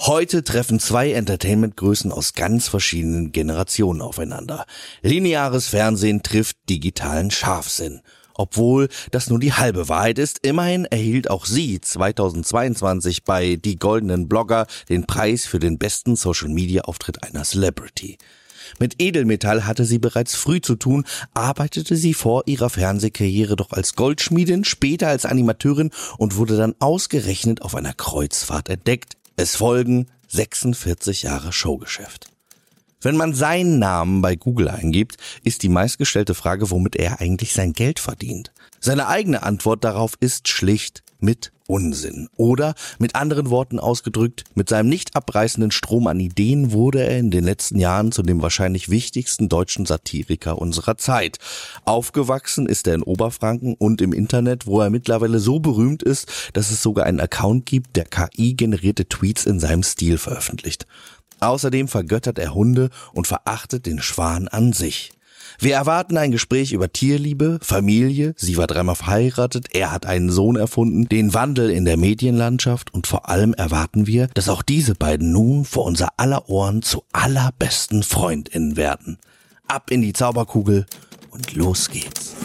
Heute treffen zwei Entertainment-Größen aus ganz verschiedenen Generationen aufeinander. Lineares Fernsehen trifft digitalen Scharfsinn. Obwohl das nur die halbe Wahrheit ist, immerhin erhielt auch sie 2022 bei Die Goldenen Blogger den Preis für den besten Social-Media-Auftritt einer Celebrity. Mit Edelmetall hatte sie bereits früh zu tun, arbeitete sie vor ihrer Fernsehkarriere doch als Goldschmiedin, später als Animateurin und wurde dann ausgerechnet auf einer Kreuzfahrt entdeckt, es folgen 46 Jahre Showgeschäft. Wenn man seinen Namen bei Google eingibt, ist die meistgestellte Frage, womit er eigentlich sein Geld verdient. Seine eigene Antwort darauf ist schlicht mit Unsinn. Oder mit anderen Worten ausgedrückt, mit seinem nicht abreißenden Strom an Ideen wurde er in den letzten Jahren zu dem wahrscheinlich wichtigsten deutschen Satiriker unserer Zeit. Aufgewachsen ist er in Oberfranken und im Internet, wo er mittlerweile so berühmt ist, dass es sogar einen Account gibt, der KI-generierte Tweets in seinem Stil veröffentlicht. Außerdem vergöttert er Hunde und verachtet den Schwan an sich. Wir erwarten ein Gespräch über Tierliebe, Familie, sie war dreimal verheiratet, er hat einen Sohn erfunden, den Wandel in der Medienlandschaft und vor allem erwarten wir, dass auch diese beiden nun vor unser aller Ohren zu allerbesten Freundinnen werden. Ab in die Zauberkugel und los geht's.